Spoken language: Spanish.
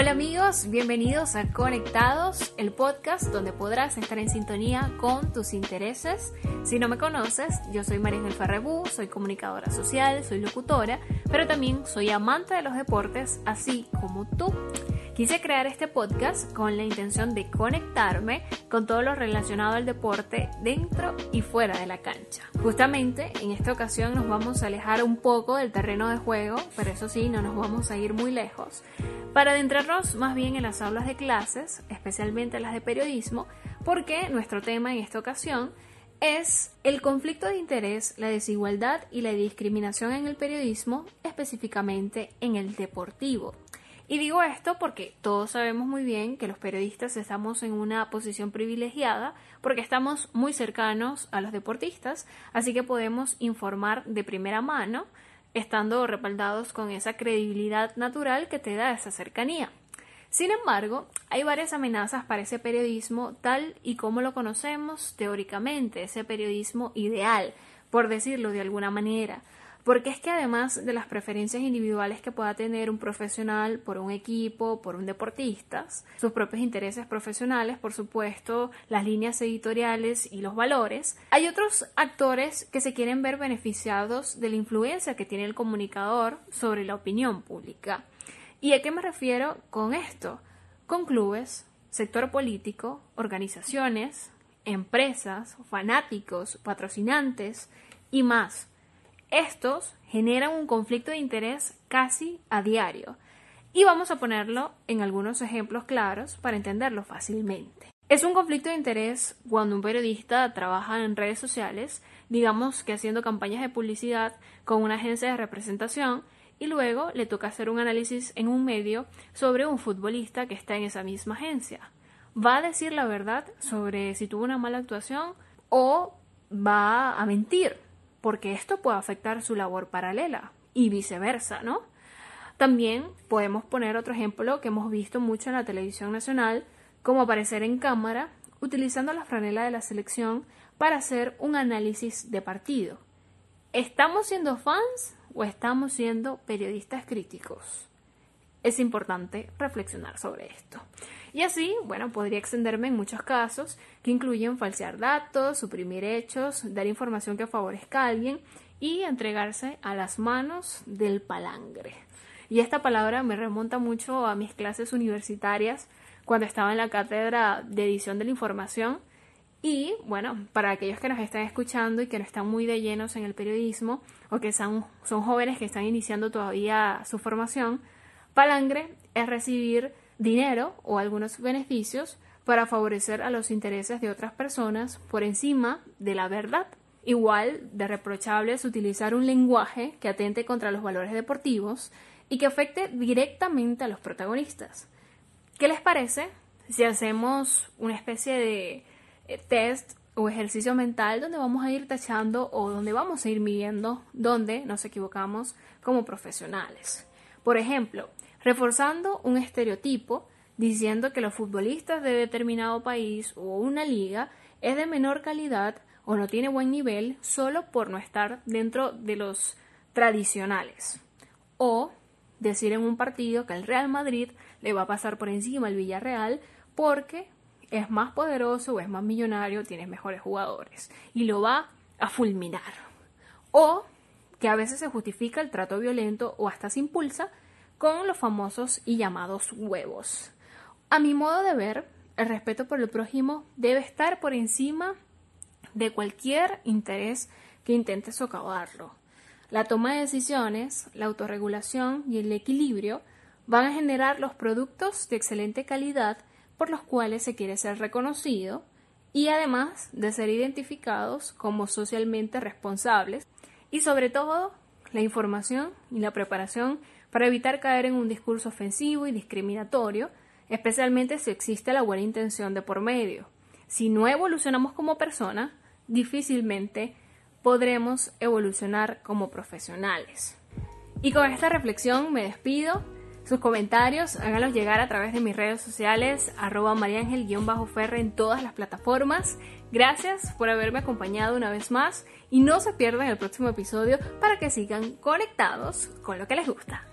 Hola amigos, bienvenidos a Conectados, el podcast donde podrás estar en sintonía con tus intereses. Si no me conoces, yo soy María Ángel Ferrebú, soy comunicadora social, soy locutora, pero también soy amante de los deportes, así como tú. Quise crear este podcast con la intención de conectarme con todo lo relacionado al deporte dentro y fuera de la cancha. Justamente en esta ocasión nos vamos a alejar un poco del terreno de juego, pero eso sí, no nos vamos a ir muy lejos, para adentrarnos más bien en las aulas de clases, especialmente las de periodismo, porque nuestro tema en esta ocasión es el conflicto de interés, la desigualdad y la discriminación en el periodismo, específicamente en el deportivo. Y digo esto porque todos sabemos muy bien que los periodistas estamos en una posición privilegiada porque estamos muy cercanos a los deportistas, así que podemos informar de primera mano, estando respaldados con esa credibilidad natural que te da esa cercanía. Sin embargo, hay varias amenazas para ese periodismo tal y como lo conocemos teóricamente, ese periodismo ideal, por decirlo de alguna manera, porque es que además de las preferencias individuales que pueda tener un profesional por un equipo, por un deportista, sus propios intereses profesionales, por supuesto, las líneas editoriales y los valores, hay otros actores que se quieren ver beneficiados de la influencia que tiene el comunicador sobre la opinión pública. ¿Y a qué me refiero con esto? Con clubes, sector político, organizaciones, empresas, fanáticos, patrocinantes y más estos generan un conflicto de interés casi a diario y vamos a ponerlo en algunos ejemplos claros para entenderlo fácilmente. Es un conflicto de interés cuando un periodista trabaja en redes sociales, digamos que haciendo campañas de publicidad con una agencia de representación y luego le toca hacer un análisis en un medio sobre un futbolista que está en esa misma agencia. ¿Va a decir la verdad sobre si tuvo una mala actuación o va a mentir porque esto puede afectar su labor paralela y viceversa, ¿no? También podemos poner otro ejemplo que hemos visto mucho en la televisión nacional, como aparecer en cámara utilizando la franela de la selección para hacer un análisis de partido. ¿Estamos siendo fans o estamos siendo periodistas críticos? Es importante reflexionar sobre esto. Y así, bueno, podría extenderme en muchos casos que incluyen falsear datos, suprimir hechos, dar información que favorezca a alguien y entregarse a las manos del palangre. Y esta palabra me remonta mucho a mis clases universitarias cuando estaba en la cátedra de edición de la información. Y bueno, para aquellos que nos están escuchando y que no están muy de llenos en el periodismo o que son, son jóvenes que están iniciando todavía su formación, palangre es recibir dinero o algunos beneficios para favorecer a los intereses de otras personas por encima de la verdad. Igual de reprochable es utilizar un lenguaje que atente contra los valores deportivos y que afecte directamente a los protagonistas. ¿Qué les parece si hacemos una especie de eh, test o ejercicio mental donde vamos a ir tachando o donde vamos a ir midiendo dónde nos equivocamos como profesionales? Por ejemplo, reforzando un estereotipo diciendo que los futbolistas de determinado país o una liga es de menor calidad o no tiene buen nivel solo por no estar dentro de los tradicionales. O decir en un partido que el Real Madrid le va a pasar por encima al Villarreal porque es más poderoso o es más millonario, tiene mejores jugadores y lo va a fulminar. O que a veces se justifica el trato violento o hasta se impulsa con los famosos y llamados huevos. A mi modo de ver, el respeto por el prójimo debe estar por encima de cualquier interés que intente socavarlo. La toma de decisiones, la autorregulación y el equilibrio van a generar los productos de excelente calidad por los cuales se quiere ser reconocido y además de ser identificados como socialmente responsables y sobre todo la información y la preparación para evitar caer en un discurso ofensivo y discriminatorio, especialmente si existe la buena intención de por medio. Si no evolucionamos como persona, difícilmente podremos evolucionar como profesionales. Y con esta reflexión me despido. Sus comentarios háganlos llegar a través de mis redes sociales, arroba mariangel-ferre en todas las plataformas. Gracias por haberme acompañado una vez más y no se pierdan el próximo episodio para que sigan conectados con lo que les gusta.